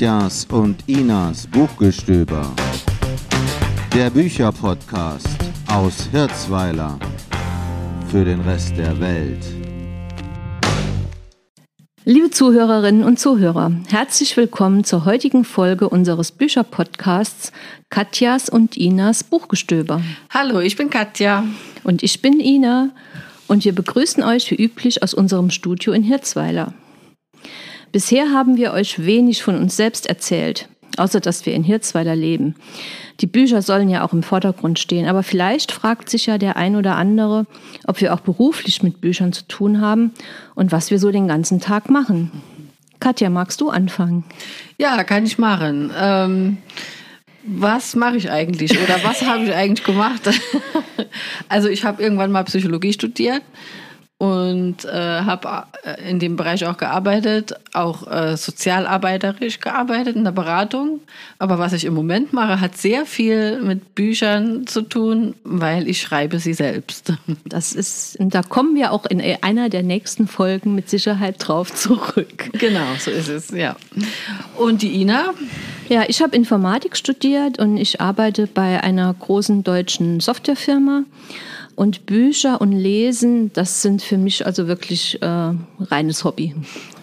Katjas und Inas Buchgestöber. Der Bücherpodcast aus Hirzweiler für den Rest der Welt. Liebe Zuhörerinnen und Zuhörer, herzlich willkommen zur heutigen Folge unseres Bücherpodcasts Katjas und Inas Buchgestöber. Hallo, ich bin Katja. Und ich bin Ina und wir begrüßen euch wie üblich aus unserem Studio in Hirzweiler. Bisher haben wir euch wenig von uns selbst erzählt, außer dass wir in Hirzweiler leben. Die Bücher sollen ja auch im Vordergrund stehen, aber vielleicht fragt sich ja der ein oder andere, ob wir auch beruflich mit Büchern zu tun haben und was wir so den ganzen Tag machen. Katja, magst du anfangen? Ja, kann ich machen. Ähm, was mache ich eigentlich oder was habe ich eigentlich gemacht? also ich habe irgendwann mal Psychologie studiert und äh, habe äh, in dem Bereich auch gearbeitet, auch äh, sozialarbeiterisch gearbeitet in der Beratung. Aber was ich im Moment mache, hat sehr viel mit Büchern zu tun, weil ich schreibe sie selbst. Das ist, da kommen wir auch in einer der nächsten Folgen mit Sicherheit drauf zurück. Genau, so ist es, ja. Und die Ina? Ja, ich habe Informatik studiert und ich arbeite bei einer großen deutschen Softwarefirma. Und Bücher und Lesen, das sind für mich also wirklich äh, reines Hobby.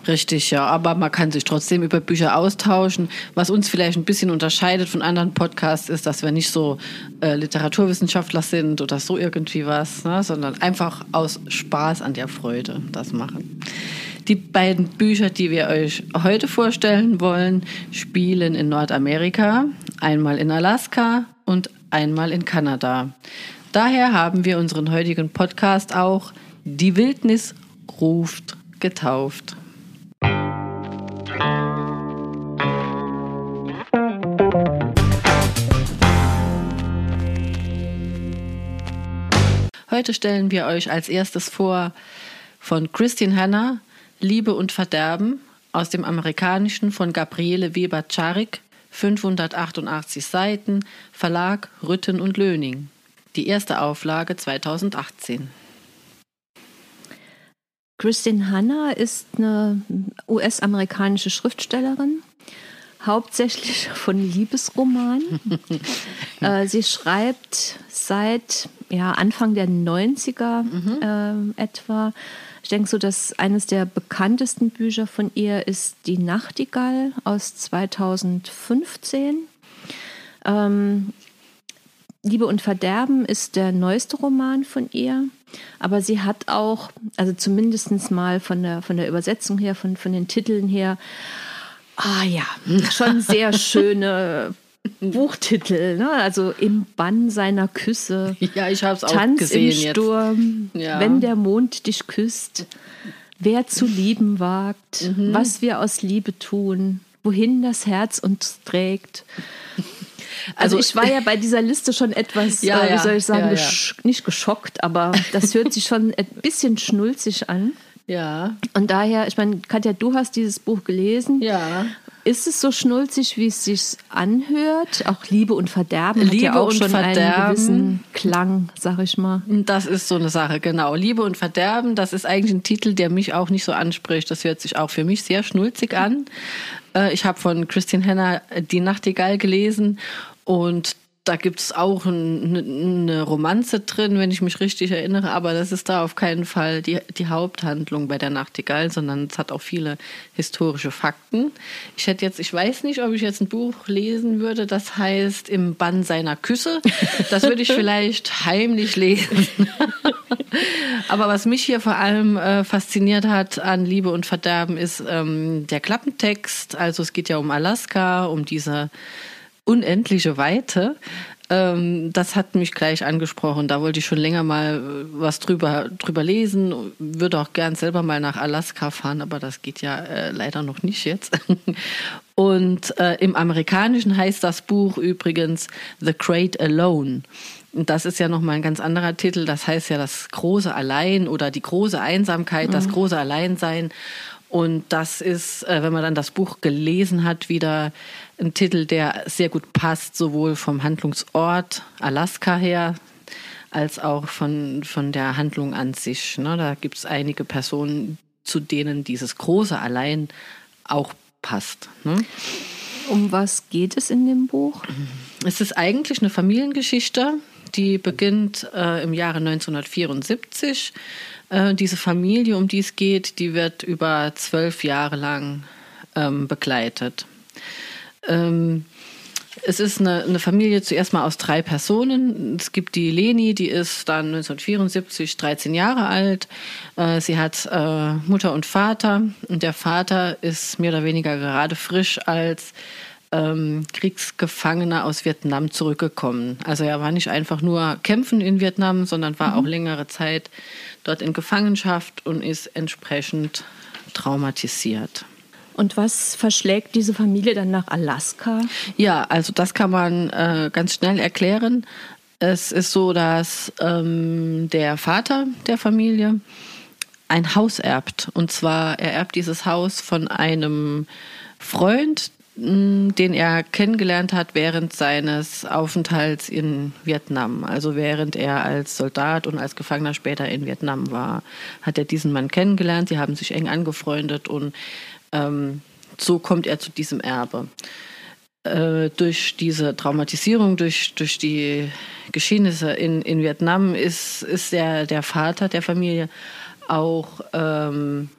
Richtig, ja. Aber man kann sich trotzdem über Bücher austauschen. Was uns vielleicht ein bisschen unterscheidet von anderen Podcasts ist, dass wir nicht so äh, Literaturwissenschaftler sind oder so irgendwie was, ne? sondern einfach aus Spaß an der Freude das machen. Die beiden Bücher, die wir euch heute vorstellen wollen, spielen in Nordamerika, einmal in Alaska und einmal in Kanada. Daher haben wir unseren heutigen Podcast auch Die Wildnis ruft getauft. Heute stellen wir euch als erstes vor von Christine Hanna Liebe und Verderben aus dem amerikanischen von Gabriele Weber-Czarik, 588 Seiten, Verlag Rütten und Löning die erste Auflage 2018. Christine Hanna ist eine US-amerikanische Schriftstellerin, hauptsächlich von Liebesromanen. äh, sie schreibt seit ja, Anfang der 90er mhm. äh, etwa. Ich denke so, dass eines der bekanntesten Bücher von ihr ist Die Nachtigall aus 2015. Ähm, Liebe und Verderben ist der neueste Roman von ihr. Aber sie hat auch, also zumindest mal von der, von der Übersetzung her, von, von den Titeln her, ah ja, schon sehr schöne Buchtitel, ne? also im Bann seiner Küsse. Ja, ich habe es auch Tanz gesehen im Sturm, Ja. wenn der Mond dich küsst, wer zu lieben wagt, Mhm. was wir aus Liebe tun, wohin das Herz uns trägt. Also, Also- ich war ja bei dieser Liste schon etwas, Ja, äh, wie soll ich sagen, ja, ja. gesch nicht geschockt, aber das hört sich schon ein bisschen schnulzig an. Ja, Und daher, ich meine, Katja, du hast dieses Buch gelesen. ja. Ist es so schnulzig, wie es sich anhört? Auch Liebe und Verderben hat Liebe ja auch und schon einen Verderben. gewissen Klang, sag ich mal. Das ist so eine Sache, genau. Liebe und Verderben, das ist eigentlich ein Titel, der mich auch nicht so anspricht. Das hört sich auch für mich sehr schnulzig an. Äh, Ich habe von Christine Henner Die Nachtigall gelesen und da gibt es auch ein- eine eine Romanze drin, wenn ich mich richtig erinnere, aber das ist da auf keinen Fall die, die Haupthandlung bei der Nachtigall, sondern es hat auch viele historische Fakten. Ich hätte jetzt, ich weiß nicht, ob ich jetzt ein Buch lesen würde, das heißt Im Bann seiner Küsse. Das würde ich vielleicht heimlich lesen. Aber was mich hier vor allem äh, fasziniert hat an Liebe und Verderben ist ähm, der Klappentext. Also es geht ja um Alaska, um diese unendliche Weite. Ähm, das hat mich gleich angesprochen. Da wollte ich schon länger mal äh, was drüber, drüber lesen. Würde auch gern selber mal nach Alaska fahren, aber das geht ja äh, leider noch nicht jetzt. Und äh, im Amerikanischen heißt das Buch übrigens The Great Alone. Und das ist ja nochmal ein ganz anderer Titel. Das heißt ja das große Allein oder die große Einsamkeit, das große Alleinsein. Und das ist, äh, wenn man dann das Buch gelesen hat, wieder ein Titel, der sehr gut passt, sowohl vom Handlungsort Alaska her, als auch von, von der Handlung an sich. Ne? Da gibt es einige Personen, zu denen dieses große Allein auch passt. Ne? Um was geht es in dem Buch? Es ist eigentlich eine Familiengeschichte, die beginnt äh, im Jahre 1974. Äh, diese Familie, um die es geht, die wird über zwölf Jahre lang ähm, begleitet. Ähm, es ist eine, eine, Familie zuerst mal aus drei Personen. Es gibt die Leni, die ist dann 1974 13 Jahre alt. Äh, sie hat äh, Mutter und Vater. Und der Vater ist mehr oder weniger gerade frisch als ähm, Kriegsgefangener aus Vietnam zurückgekommen. Also er war nicht einfach nur kämpfen in Vietnam, sondern war mhm. auch längere Zeit dort in Gefangenschaft und ist entsprechend traumatisiert. Und was verschlägt diese Familie dann nach Alaska? Ja, also das kann man äh, ganz schnell erklären. Es ist so, dass ähm, der Vater der Familie ein Haus erbt. Und zwar, er erbt dieses Haus von einem Freund, den er kennengelernt hat während seines Aufenthalts in Vietnam. Also während er als Soldat und als Gefangener später in Vietnam war, hat er diesen Mann kennengelernt. Sie haben sich eng angefreundet und ähm, so kommt er zu diesem Erbe. Äh, durch diese Traumatisierung, durch, durch die Geschehnisse in, in Vietnam ist, ist der, der Vater der Familie auch ähm,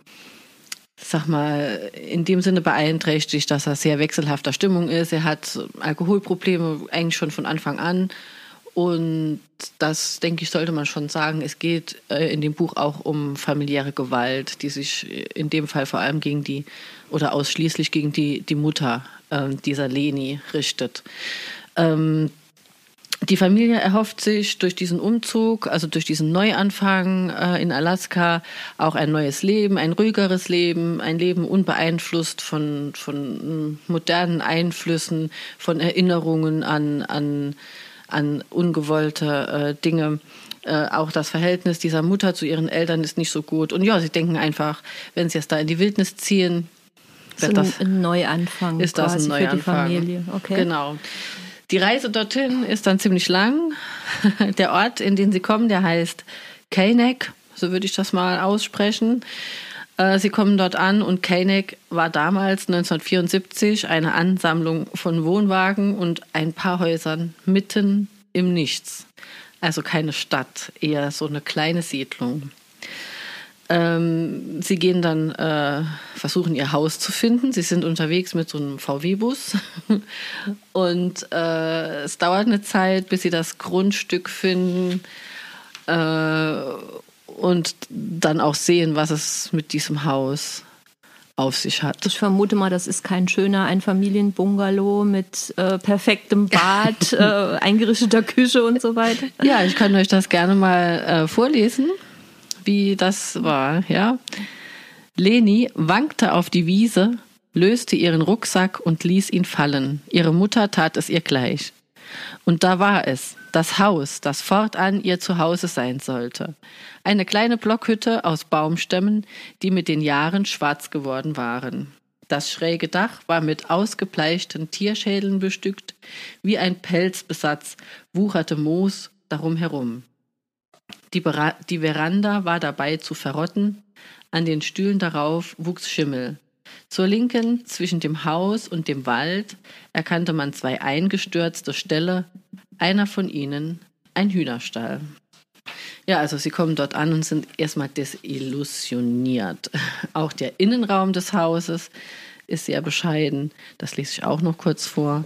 sag mal, in dem Sinne beeinträchtigt, dass er sehr wechselhafter Stimmung ist. Er hat Alkoholprobleme eigentlich schon von Anfang an. Und das, denke ich, sollte man schon sagen. Es geht äh, in dem Buch auch um familiäre Gewalt, die sich in dem Fall vor allem gegen die oder ausschließlich gegen die, die Mutter äh, dieser Leni richtet. Ähm, die Familie erhofft sich durch diesen Umzug, also durch diesen Neuanfang äh, in Alaska, auch ein neues Leben, ein ruhigeres Leben, ein Leben unbeeinflusst von, von modernen Einflüssen, von Erinnerungen an, an, an ungewollte äh, Dinge. Äh, auch das Verhältnis dieser Mutter zu ihren Eltern ist nicht so gut. Und ja, sie denken einfach, wenn sie jetzt da in die Wildnis ziehen, wird das ein Neuanfang. Ist das ein Neuanfang? Für die Familie. Okay. Genau. Die Reise dorthin ist dann ziemlich lang. Der Ort, in den sie kommen, der heißt Keinek, so würde ich das mal aussprechen. Äh, sie kommen dort an und Keinek war damals 1974 eine Ansammlung von Wohnwagen und ein paar Häusern mitten im Nichts. Also keine Stadt, eher so eine kleine Siedlung. Ähm, sie gehen dann, äh, versuchen ihr Haus zu finden. Sie sind unterwegs mit so einem VW-Bus. Und äh, es dauert eine Zeit, bis sie das Grundstück finden äh, und dann auch sehen, was es mit diesem Haus auf sich hat. Ich vermute mal, das ist kein schöner Einfamilienbungalow mit äh, perfektem Bad, äh, eingerichteter Küche und so weiter. Ja, ich kann euch das gerne mal äh, vorlesen wie das war, ja. Leni wankte auf die Wiese, löste ihren Rucksack und ließ ihn fallen. Ihre Mutter tat es ihr gleich. Und da war es, das Haus, das fortan ihr Zuhause sein sollte. Eine kleine Blockhütte aus Baumstämmen, die mit den Jahren schwarz geworden waren. Das schräge Dach war mit ausgebleichten Tierschädeln bestückt, wie ein Pelzbesatz wucherte Moos darum herum. Die, die Veranda war dabei zu verrotten, an den Stühlen darauf wuchs Schimmel. Zur Linken, zwischen dem Haus und dem Wald, erkannte man zwei eingestürzte Ställe, einer von ihnen ein Hühnerstall. Ja, also sie kommen dort an und sind erstmal desillusioniert. Auch der Innenraum des Hauses ist sehr bescheiden. Das lese ich auch noch kurz vor.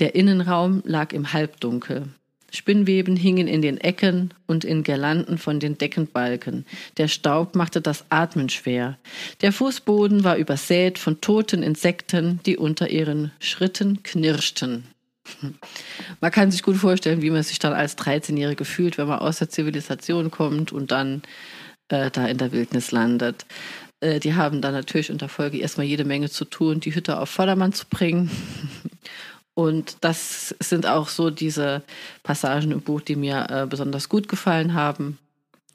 Der Innenraum lag im Halbdunkel. Spinnweben hingen in den Ecken und in Girlanden von den Deckenbalken. Der Staub machte das Atmen schwer. Der Fußboden war übersät von toten Insekten, die unter ihren Schritten knirschten. Man kann sich gut vorstellen, wie man sich dann als 13-Jährige fühlt, wenn man aus der Zivilisation kommt und dann äh, da in der Wildnis landet. Äh, die haben dann natürlich unter Folge erstmal jede Menge zu tun, die Hütte auf Vordermann zu bringen. Und das sind auch so diese Passagen im Buch, die mir äh, besonders gut gefallen haben.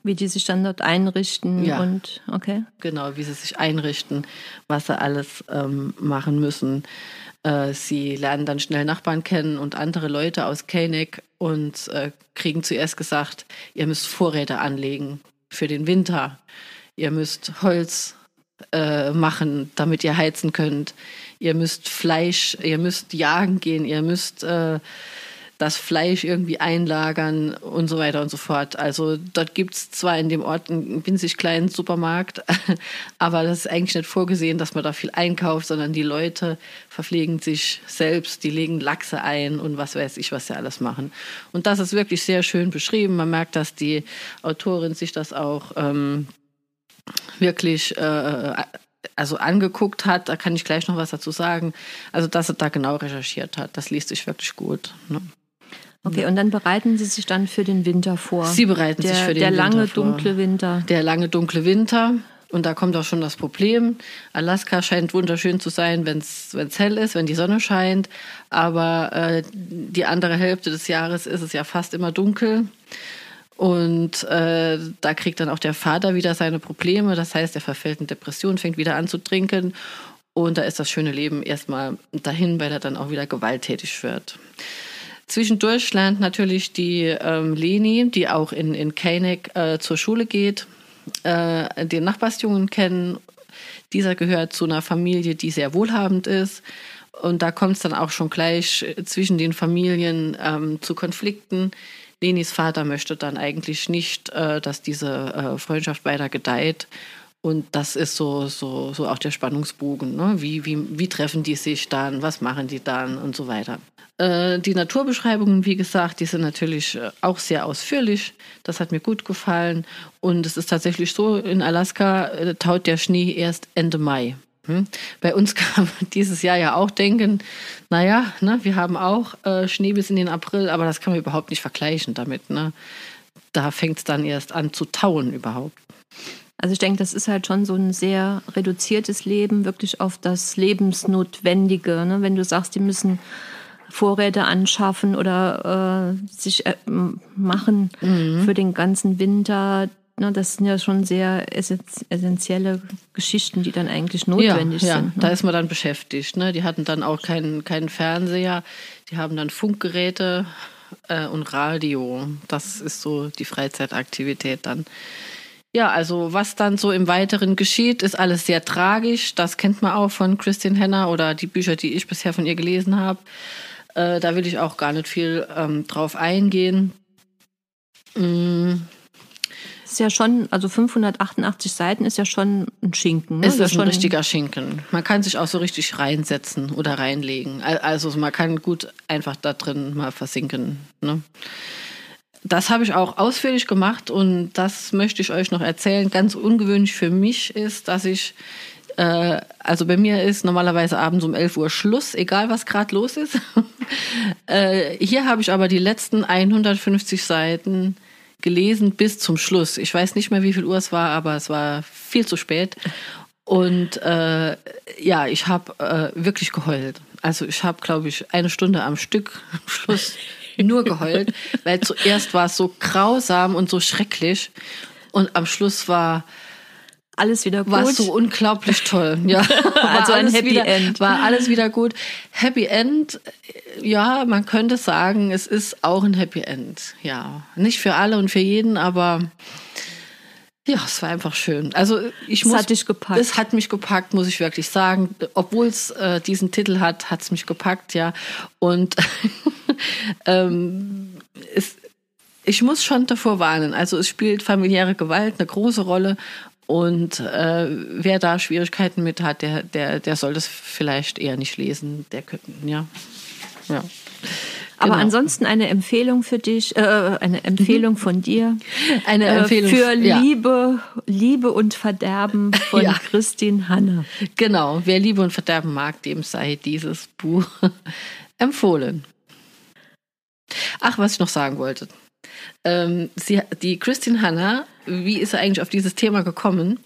Wie die sich dann dort einrichten ja. und okay. Genau, wie sie sich einrichten, was sie alles ähm, machen müssen. Äh, sie lernen dann schnell Nachbarn kennen und andere Leute aus Koenig und äh, kriegen zuerst gesagt, ihr müsst Vorräte anlegen für den Winter. Ihr müsst Holz äh, machen, damit ihr heizen könnt. Ihr müsst Fleisch, ihr müsst jagen gehen, ihr müsst äh, das Fleisch irgendwie einlagern und so weiter und so fort. Also dort gibt es zwar in dem Ort einen winzig kleinen Supermarkt, aber das ist eigentlich nicht vorgesehen, dass man da viel einkauft, sondern die Leute verpflegen sich selbst, die legen Lachse ein und was weiß ich, was sie alles machen. Und das ist wirklich sehr schön beschrieben. Man merkt, dass die Autorin sich das auch ähm, wirklich äh, also angeguckt hat, da kann ich gleich noch was dazu sagen. Also, dass er da genau recherchiert hat, das liest sich wirklich gut. Ne? Okay, und dann bereiten Sie sich dann für den Winter vor. Sie bereiten der, sich für den der Winter lange, vor. dunkle Winter. Der lange, dunkle Winter. Und da kommt auch schon das Problem. Alaska scheint wunderschön zu sein, wenn es hell ist, wenn die Sonne scheint. Aber äh, die andere Hälfte des Jahres ist es ja fast immer dunkel. Und äh, da kriegt dann auch der Vater wieder seine Probleme. Das heißt, er verfällt in Depression, fängt wieder an zu trinken. Und da ist das schöne Leben erstmal dahin, weil er dann auch wieder gewalttätig wird. Zwischendurch lernt natürlich die ähm, Leni, die auch in, in Keineck äh, zur Schule geht, äh, den Nachbarsjungen kennen. Dieser gehört zu einer Familie, die sehr wohlhabend ist. Und da kommt es dann auch schon gleich zwischen den Familien ähm, zu Konflikten. Lenis Vater möchte dann eigentlich nicht, äh, dass diese äh, Freundschaft weiter gedeiht. Und das ist so, so, so auch der Spannungsbogen. Ne? Wie, wie, wie treffen die sich dann? Was machen die dann? Und so weiter. Äh, die Naturbeschreibungen, wie gesagt, die sind natürlich äh, auch sehr ausführlich. Das hat mir gut gefallen. Und es ist tatsächlich so, in Alaska äh, taut der Schnee erst Ende Mai. Hm? Bei uns kann man dieses Jahr ja auch denken, naja, ne, wir haben auch äh, Schnee bis in den April, aber das kann man überhaupt nicht vergleichen damit. Ne? Da fängt es dann erst an zu tauen überhaupt. Also ich denke, das ist halt schon so ein sehr reduziertes Leben, wirklich auf das Lebensnotwendige. Ne? Wenn du sagst, die müssen Vorräte anschaffen oder äh, sich äh, machen mhm. für den ganzen Winter, Ne, das sind ja schon sehr essentielle Geschichten, die dann eigentlich notwendig ja, sind. Ja, ne? da ist man dann beschäftigt. Ne? Die hatten dann auch keinen, keinen Fernseher, die haben dann Funkgeräte äh, und Radio. Das ist so die Freizeitaktivität dann. Ja, also was dann so im Weiteren geschieht, ist alles sehr tragisch. Das kennt man auch von Christine Henner oder die Bücher, die ich bisher von ihr gelesen habe. Äh, da will ich auch gar nicht viel ähm, drauf eingehen. Mm ist ja schon, also 588 Seiten ist ja schon ein Schinken. Ne? Ist das schon ein richtiger Schinken. Man kann sich auch so richtig reinsetzen oder reinlegen. Also man kann gut einfach da drin mal versinken. Ne? Das habe ich auch ausführlich gemacht und das möchte ich euch noch erzählen. Ganz ungewöhnlich für mich ist, dass ich, äh, also bei mir ist normalerweise abends um 11 Uhr Schluss, egal was gerade los ist. äh, hier habe ich aber die letzten 150 Seiten gelesen bis zum Schluss. Ich weiß nicht mehr, wie viel Uhr es war, aber es war viel zu spät. Und äh, ja, ich habe äh, wirklich geheult. Also ich habe, glaube ich, eine Stunde am Stück am Schluss nur geheult, weil zuerst war es so grausam und so schrecklich und am Schluss war alles wieder gut. War so unglaublich toll. Ja, also ein Happy wieder, End. War alles wieder gut. Happy End, ja, man könnte sagen, es ist auch ein Happy End. Ja, nicht für alle und für jeden, aber ja, es war einfach schön. Also ich es muss, hat dich gepackt. Es hat mich gepackt, muss ich wirklich sagen. Obwohl es äh, diesen Titel hat, hat es mich gepackt, ja. Und ähm, es, ich muss schon davor warnen. Also es spielt familiäre Gewalt eine große Rolle und äh, wer da Schwierigkeiten mit hat, der, der, der soll das vielleicht eher nicht lesen. Der könnte, ja. ja. Aber genau. ansonsten eine Empfehlung für dich, äh, eine Empfehlung von dir. Eine Empfehlung äh, für ja. Liebe, Liebe und Verderben von ja. Christine Hanne. Genau, wer Liebe und Verderben mag, dem sei dieses Buch empfohlen. Ach, was ich noch sagen wollte. Ähm, sie, die Christine Hanna, wie ist sie eigentlich auf dieses Thema gekommen?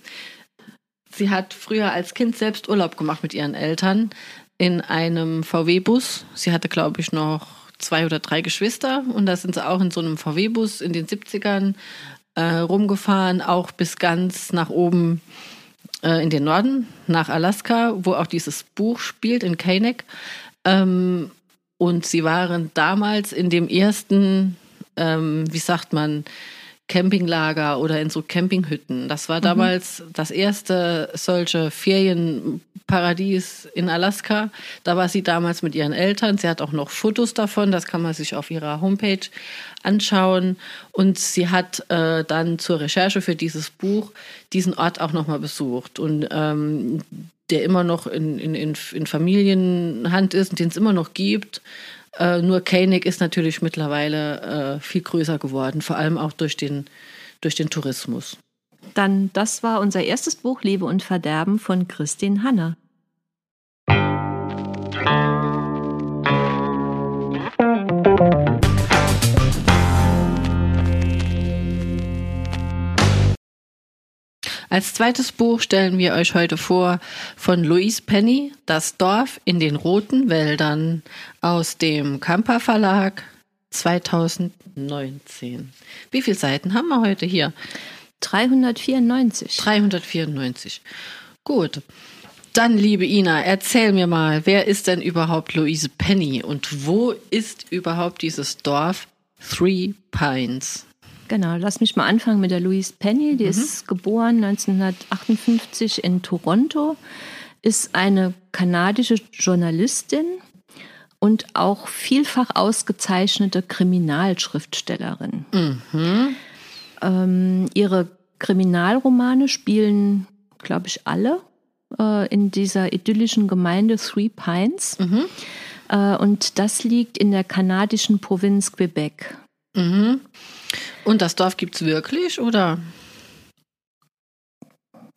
Sie hat früher als Kind selbst Urlaub gemacht mit ihren Eltern in einem VW-Bus. Sie hatte, glaube ich, noch zwei oder drei Geschwister und da sind sie auch in so einem VW-Bus in den 70ern äh, rumgefahren, auch bis ganz nach oben äh, in den Norden, nach Alaska, wo auch dieses Buch spielt, in Keineck. Ähm, und sie waren damals in dem ersten ähm, wie sagt man, Campinglager oder in so Campinghütten. Das war damals mhm. das erste solche Ferienparadies in Alaska. Da war sie damals mit ihren Eltern. Sie hat auch noch Fotos davon. Das kann man sich auf ihrer Homepage anschauen. Und sie hat äh, dann zur Recherche für dieses Buch diesen Ort auch nochmal besucht. Und ähm, der immer noch in, in, in Familienhand ist und den es immer noch gibt. Äh, nur Koenig ist natürlich mittlerweile äh, viel größer geworden, vor allem auch durch den, durch den Tourismus. Dann, das war unser erstes Buch Liebe und Verderben von Christine Hanna. Als zweites Buch stellen wir euch heute vor von Louise Penny, Das Dorf in den roten Wäldern aus dem Kamper Verlag 2019. Wie viele Seiten haben wir heute hier? 394. 394. Gut. Dann, liebe Ina, erzähl mir mal, wer ist denn überhaupt Louise Penny und wo ist überhaupt dieses Dorf Three Pines? Genau, lass mich mal anfangen mit der Louise Penny. Die mhm. ist geboren 1958 in Toronto, ist eine kanadische Journalistin und auch vielfach ausgezeichnete Kriminalschriftstellerin. Mhm. Ähm, ihre Kriminalromane spielen, glaube ich, alle äh, in dieser idyllischen Gemeinde Three Pines. Mhm. Äh, und das liegt in der kanadischen Provinz Quebec. Mhm. Und das Dorf gibt es wirklich, oder?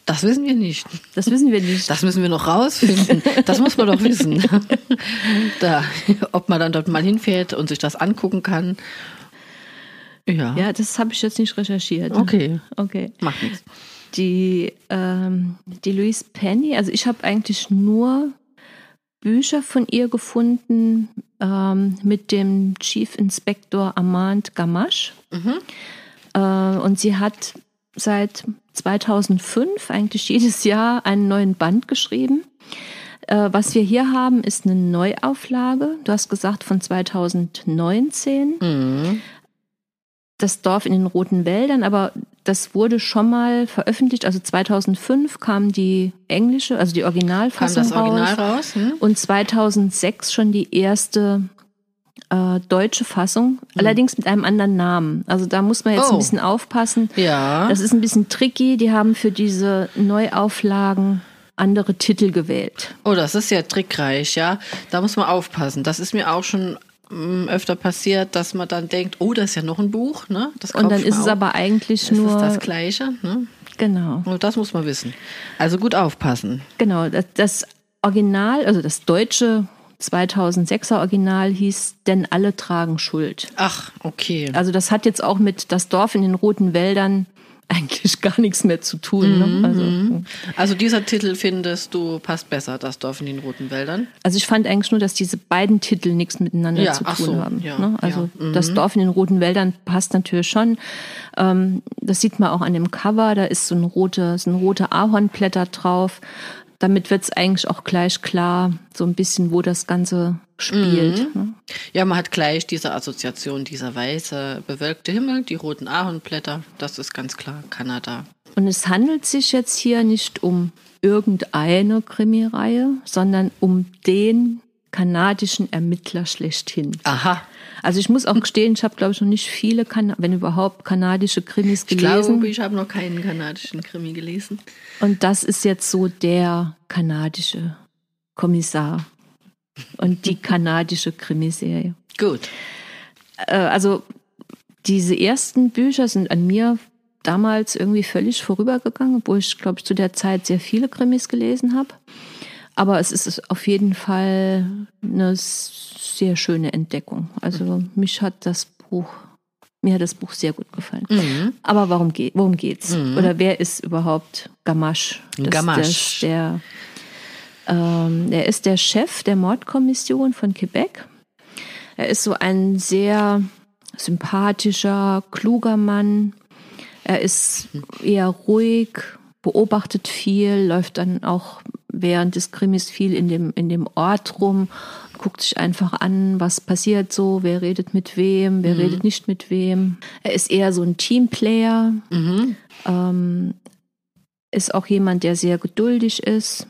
Das wissen wir nicht. Das wissen wir nicht. Das müssen wir noch rausfinden. Das muss man doch wissen. Da, ob man dann dort mal hinfährt und sich das angucken kann. Ja. Ja, das habe ich jetzt nicht recherchiert. Okay. Okay. Macht nichts. Die, ähm, die Louise Penny, also ich habe eigentlich nur Bücher von ihr gefunden ähm, mit dem Chief Inspector Armand Gamache. Mhm. Äh, und sie hat seit 2005 eigentlich jedes Jahr einen neuen Band geschrieben. Äh, was wir hier haben, ist eine Neuauflage. Du hast gesagt von 2019. Mhm. Das Dorf in den Roten Wäldern, aber das wurde schon mal veröffentlicht. Also 2005 kam die englische, also die Originalfassung kam das Original raus. raus hm? Und 2006 schon die erste äh, deutsche Fassung, hm. allerdings mit einem anderen Namen. Also da muss man jetzt oh. ein bisschen aufpassen. Ja. Das ist ein bisschen tricky. Die haben für diese Neuauflagen andere Titel gewählt. Oh, das ist ja trickreich, ja. Da muss man aufpassen. Das ist mir auch schon öfter passiert, dass man dann denkt, oh, das ist ja noch ein Buch, ne? Das Und dann ist es aber eigentlich das nur ist das Gleiche, ne? Genau. Und das muss man wissen. Also gut aufpassen. Genau, das, das Original, also das deutsche 2006er Original hieß Denn alle tragen Schuld. Ach, okay. Also das hat jetzt auch mit Das Dorf in den roten Wäldern eigentlich gar nichts mehr zu tun. Ne? Mhm. Also, also, dieser Titel findest du passt besser, Das Dorf in den roten Wäldern? Also ich fand eigentlich nur, dass diese beiden Titel nichts miteinander ja, zu tun so, haben. Ja, ne? Also ja. mhm. Das Dorf in den roten Wäldern passt natürlich schon. Ähm, das sieht man auch an dem Cover, da ist so ein rote, so ein rote Ahornblätter drauf damit wird es eigentlich auch gleich klar, so ein bisschen, wo das Ganze spielt. Mhm. Ne? Ja, man hat gleich diese Assoziation, dieser weiße, bewölkte Himmel, die roten Ahornblätter, das ist ganz klar Kanada. Und es handelt sich jetzt hier nicht um irgendeine Krimireihe, sondern um den kanadischen Ermittler schlechthin. Aha. Also ich muss auch gestehen, ich habe glaube ich noch nicht viele, kan wenn überhaupt, kanadische Krimis gelesen. Ich glaube, ich habe noch keinen kanadischen Krimi gelesen. Und das ist jetzt so der kanadische Kommissar und die kanadische Krimiserie. Gut. Äh, also diese ersten Bücher sind an mir damals irgendwie völlig vorübergegangen, obwohl ich glaube ich zu der Zeit sehr viele Krimis gelesen habe. Aber es ist auf jeden Fall eine sehr schöne Entdeckung. Also mich hat das Buch, mir hat das Buch sehr gut gefallen. Mhm. Aber warum geht, worum geht's? Mhm. Oder wer ist überhaupt Gamache? Das, Gamache. Das, der, ähm, er ist der Chef der Mordkommission von Quebec. Er ist so ein sehr sympathischer, kluger Mann. Er ist eher ruhig, beobachtet viel, läuft dann auch während des Krimis viel in dem, in dem Ort rum, guckt sich einfach an, was passiert so, wer redet mit wem, wer redet nicht mit wem. Er ist eher so ein Teamplayer, ähm, ist auch jemand, der sehr geduldig ist,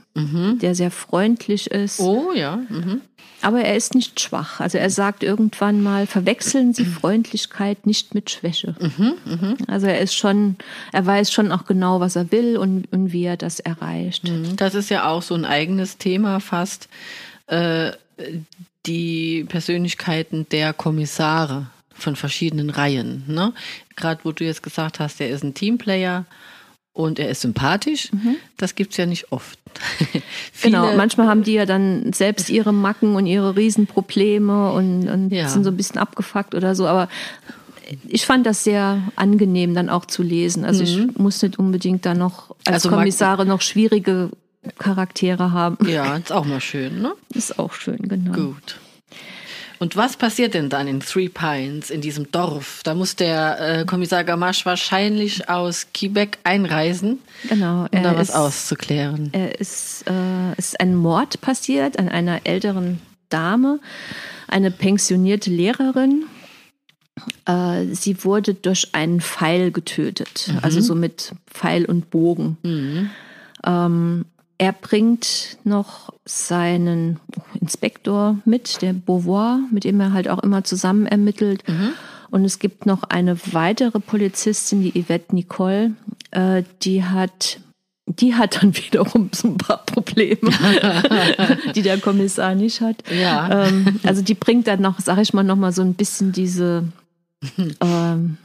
der sehr freundlich ist. Oh ja. Mhm. Aber er ist nicht schwach. Also er sagt irgendwann mal, verwechseln Sie Freundlichkeit nicht mit Schwäche. Also er ist schon, er weiß schon auch genau, was er will und, und wie er das erreicht. Mhm. Das ist ja auch so ein eigenes Thema fast. Äh, die Persönlichkeiten der Kommissare von verschiedenen Reihen. Ne? Gerade wo du jetzt gesagt hast, er ist ein Teamplayer und er ist sympathisch, das gibt's ja nicht oft. Genau, manchmal haben die ja dann selbst ihre Macken und ihre Riesenprobleme und, und Ja. sind so ein bisschen abgefuckt oder so. Aber ich fand das sehr angenehm dann auch zu lesen. Also ich muss nicht unbedingt da noch als Mhm. Also Kommissare noch schwierige Charaktere haben. Ja, ist auch mal schön, ne? Ist auch schön, genau. Gut. Und was passiert denn dann in Three Pines, in diesem Dorf? Da muss der äh, Kommissar Gamache wahrscheinlich aus Quebec einreisen, Genau. um da was auszuklären. Er ist, äh, es ist ein Mord passiert an einer älteren Dame, eine pensionierte Lehrerin. Äh, sie wurde durch einen Pfeil getötet, also so mit Pfeil und Bogen. Ähm, er bringt noch seinen Inspektor mit, der Beauvoir, mit dem er halt auch immer zusammen ermittelt. Und es gibt noch eine weitere Polizistin, die Yvette Nicole, äh, die hat die hat dann wiederum so ein paar Probleme, die der Kommissar nicht hat. Ja. Ähm, also die bringt dann noch, sag ich mal, noch mal so ein bisschen diese ähm,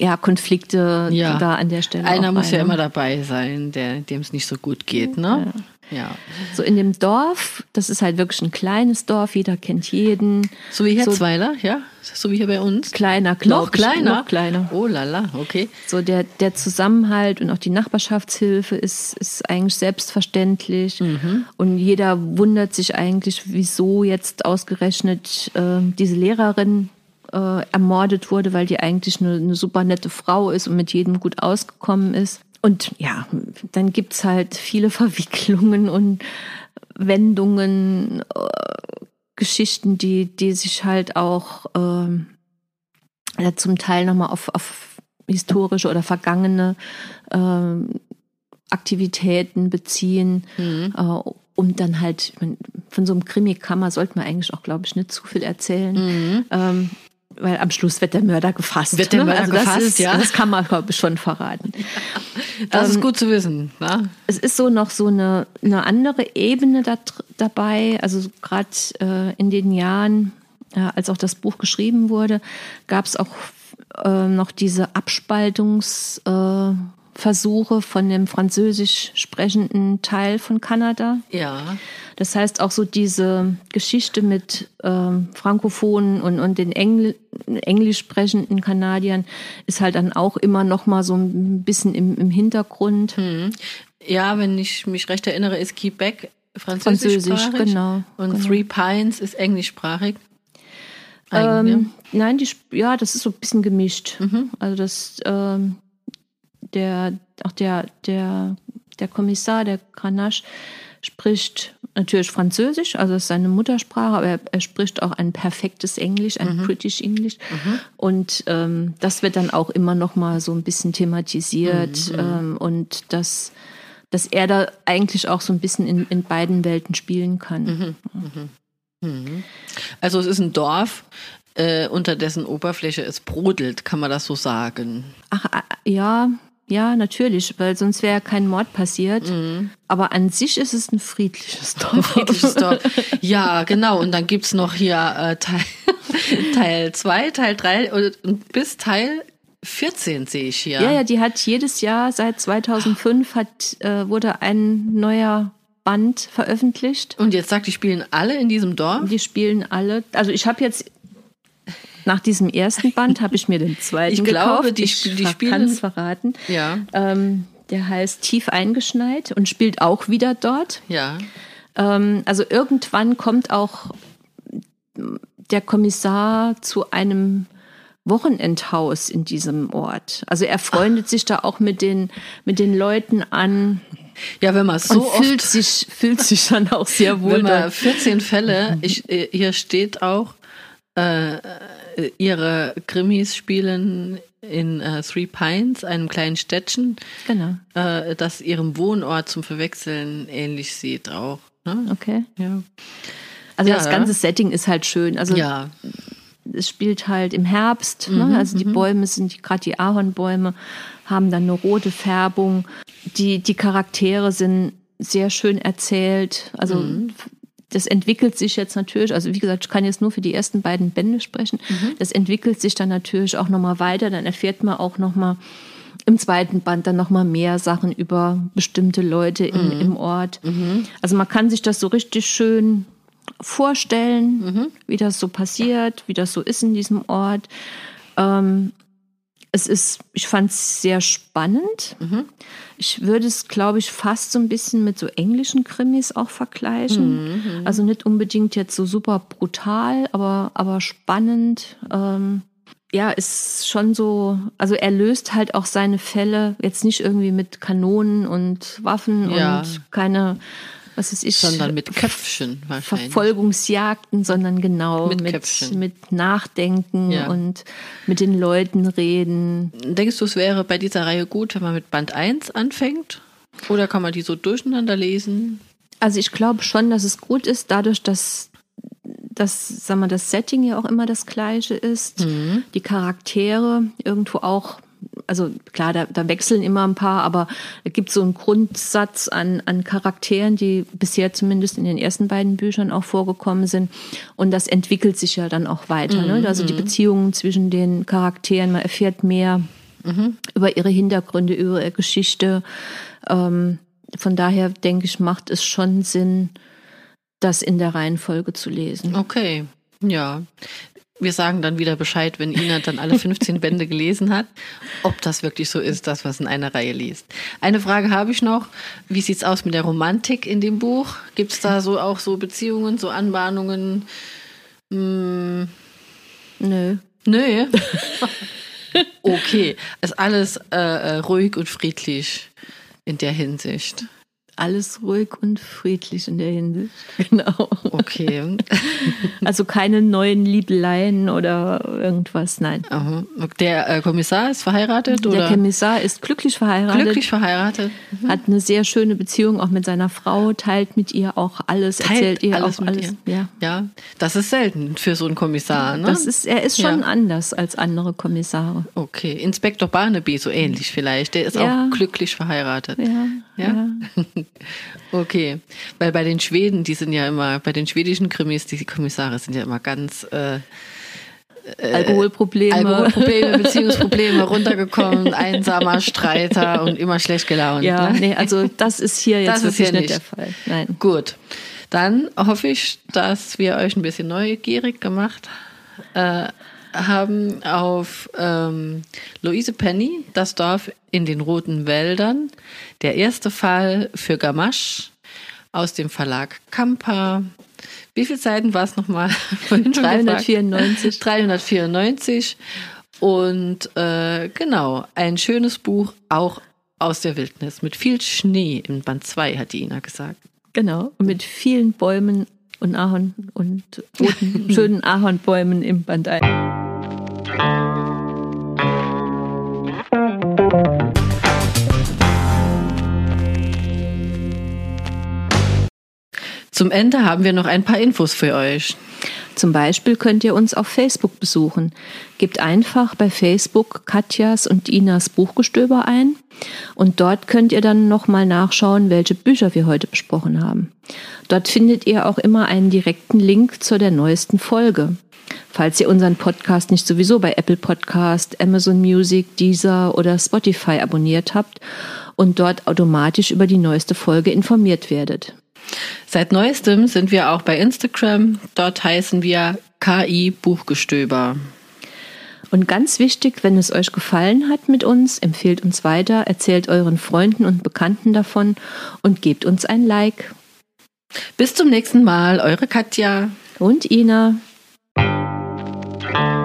ja, Konflikte Ja. da an der Stelle. Einer muss ja rein, immer ne? dabei sein, der, dem es nicht so gut geht, ne? Ja. So in dem Dorf, das ist halt wirklich ein kleines Dorf, jeder kennt jeden. So wie So- Herzweiler, ja? So wie hier bei uns? Kleiner, glaub Noch kleiner? Noch kleiner. Oh lala, okay. So der, der Zusammenhalt und auch die Nachbarschaftshilfe ist, ist eigentlich selbstverständlich. Und jeder wundert sich eigentlich, wieso jetzt ausgerechnet äh, diese Lehrerin äh, ermordet wurde, weil die eigentlich eine, eine super nette Frau ist und mit jedem gut ausgekommen ist. Und ja, dann gibt's halt viele Verwicklungen und Wendungen, äh, Geschichten, die, die sich halt auch ja, zum Teil nochmal auf, auf historische oder vergangene ähm, Aktivitäten beziehen, äh, um dann halt, ich mein, von so einem Krimi-Kammer sollte man eigentlich auch, glaube ich, nicht zu viel erzählen. Ähm, weil am Schluss wird der Mörder gefasst. Wird der Mörder also das gefasst, ist, ja. Das kann man, glaube ich, schon verraten. Das Ähm, ist gut zu wissen. Ne? Es ist so noch so eine, eine andere Ebene da, dabei. Also gerade äh, in den Jahren, äh, als auch das Buch geschrieben wurde, gab es auch äh, noch diese Abspaltungsversuche äh, von dem französisch sprechenden Teil von Kanada. Ja. Das heißt auch so diese Geschichte mit ähm, Frankophonen und, und den Engl englisch sprechenden Kanadiern ist halt dann auch immer noch mal so ein bisschen im, im Hintergrund. Ja, wenn ich mich recht erinnere, ist Quebec französischsprachig. Französisch, genau, Und genau. Three Pines ist englischsprachig. Ähm, Eigentlich, nein, die, ja, das ist so ein bisschen gemischt. Mhm. Also das, ähm, der, auch der, der, der Kommissar, der Granache, spricht natürlich Französisch, also ist seine Muttersprache, aber er, er spricht auch ein perfektes Englisch, ein Mhm. British English. Und ähm, das wird dann auch immer noch mal so ein bisschen thematisiert Mhm, ähm, und dass, dass er da eigentlich auch so ein bisschen in, in beiden Welten spielen kann. Mhm. Also es ist ein Dorf, äh, unter dessen Oberfläche es brodelt, kann man das so sagen. Ach, ah, ja, ja, natürlich, weil sonst wäre kein Mord passiert. Aber an sich ist es ein friedliches Dorf. Mhm. Friedliches Dorf. Ja, genau. Und dann gibt's noch hier äh, Teil, Teil 2, Teil 3 und bis Teil 14 sehe ich hier. Ja, ja, die hat jedes Jahr seit 2005 hat, äh, wurde ein neuer Band veröffentlicht. Und jetzt sagt, die spielen alle in diesem Dorf. Die spielen alle. Also ich habe jetzt nach diesem ersten Band habe ich mir den zweiten Ich glaube, gekauft. die ich die kann es verraten. Ja, Ähm, der heißt Tief eingeschneit und spielt auch wieder dort. ja. Ähm, also irgendwann kommt auch der Kommissar zu einem Wochenendhaus in diesem Ort. Also er freundet sich da auch mit den, mit den Leuten an, Ja, wenn man so und oft fühlt sich, fühlt sich dann auch sehr wohl Wenn man dort. 14 Fälle, ich, äh, hier steht auch, äh, äh, ihre Krimis spielen in äh, Three Pines, einem kleinen Städtchen, Genau, äh, das ihrem Wohnort zum Verwechseln ähnlich sieht auch. Ne? okay. Ja. Also Ja, das ja. ganze Setting ist halt schön. Also ja, es spielt halt im Herbst. Mhm, Ne? Also die Bäume sind, gerade die Ahornbäume, haben dann eine rote Färbung. Die, die Charaktere sind sehr schön erzählt. Also Mhm. Das entwickelt sich jetzt natürlich, also wie gesagt, ich kann jetzt nur für die ersten beiden Bände sprechen. Mhm. Das entwickelt sich dann natürlich auch nochmal weiter. Dann erfährt man auch nochmal im zweiten Band dann nochmal mehr Sachen über bestimmte Leute Mhm. im, Ort. Also man kann sich das so richtig schön vorstellen, Mhm. wie das so passiert, wie das so ist in diesem Ort. Ähm, es ist, ich fand es sehr spannend. Mhm. Ich würde es, glaube ich, fast so ein bisschen mit so englischen Krimis auch vergleichen. Mhm, Also nicht unbedingt jetzt so super brutal, aber, aber spannend. Ähm, ja, ist schon so, also er löst halt auch seine Fälle jetzt nicht irgendwie mit Kanonen und Waffen Ja. und keine, was ist ich, sondern mit Köpfchen wahrscheinlich. Verfolgungsjagden, sondern genau Mit mit, mit Nachdenken Ja. und mit den Leuten reden. Denkst du, es wäre bei dieser Reihe gut, wenn man mit Band 1 anfängt? Oder kann man die so durcheinander lesen? Also ich glaube schon, dass es gut ist, dadurch, dass das, sagen wir, das Setting ja auch immer das gleiche ist, die Charaktere irgendwo auch, also klar, da, da wechseln immer ein paar, aber es gibt so einen Grundsatz an, an Charakteren, die bisher zumindest in den ersten beiden Büchern auch vorgekommen sind. Und das entwickelt sich ja dann auch weiter. Ne? Also die Beziehungen zwischen den Charakteren, man erfährt mehr über ihre Hintergründe, über ihre Geschichte. Ähm, von daher denke ich, macht es schon Sinn, das in der Reihenfolge zu lesen. Okay, ja. Wir sagen dann wieder Bescheid, wenn Ina dann alle 15 Bände gelesen hat, ob das wirklich so ist, das, was in einer Reihe liest. Eine Frage habe ich noch. Wie sieht's aus mit der Romantik in dem Buch? Gibt's da so auch so Beziehungen, so Anbahnungen? Hm, Nö. nö. okay, ist alles äh, äh, ruhig und friedlich in der Hinsicht. Alles ruhig und friedlich in der Hinsicht. Genau. Okay. Also keine neuen Liebeleien oder irgendwas, nein. Aha. Der äh, Kommissar ist verheiratet oder Der Kommissar ist glücklich verheiratet, glücklich verheiratet? hat eine sehr schöne Beziehung auch mit seiner Frau, teilt mit ihr auch alles, erzählt ihr auch mit alles. ihr. Ja. ja, das ist selten für so einen Kommissar. Ne? Das ist, er ist schon Ja. anders als andere Kommissare. okay, Inspektor Barnaby so ähnlich vielleicht. Der ist Ja. auch glücklich verheiratet. Ja, Ja? okay, weil bei den Schweden, die sind ja immer, bei den schwedischen Krimis, die Kommissare sind ja immer ganz äh, Alkoholprobleme. Alkoholprobleme, Beziehungsprobleme, runtergekommen, einsamer Streiter und immer schlecht gelaunt. Ja, ne? nee, also das ist hier jetzt Das ist wirklich hier nicht nicht. der Fall. Nein. Gut, dann hoffe ich, dass wir euch ein bisschen neugierig gemacht äh, haben auf ähm, Louise Penny, das Dorf in den Roten Wäldern. Der erste Fall für Gamache aus dem Verlag Kampa. Wie viele Seiten war es nochmal? Vorhin schon gefragt. 394. 394. Und äh, genau, ein schönes Buch, auch aus der Wildnis, mit viel Schnee im Band 2, hat die Ina gesagt. Genau. Mit vielen Bäumen und Ahorn und roten, schönen Ahornbäumen im Band 1. Zum Ende haben wir noch ein paar Infos für euch. Zum Beispiel könnt ihr uns auf Facebook besuchen. Gebt einfach bei Facebook Katjas und Inas Buchgestöber ein und dort könnt ihr dann nochmal nachschauen, welche Bücher wir heute besprochen haben. Dort findet ihr auch immer einen direkten Link zu der neuesten Folge. Falls ihr unseren Podcast nicht sowieso bei Apple Podcast, Amazon Music, Deezer oder Spotify abonniert habt und dort automatisch über die neueste Folge informiert werdet. Seit neuestem sind wir auch bei Instagram. Dort heißen wir KI Buchgestöber. Und ganz wichtig, wenn es euch gefallen hat mit uns, empfehlt uns weiter, erzählt euren Freunden und Bekannten davon und gebt uns ein Like. Bis zum nächsten Mal, eure Katja. Und Ina. Thank you.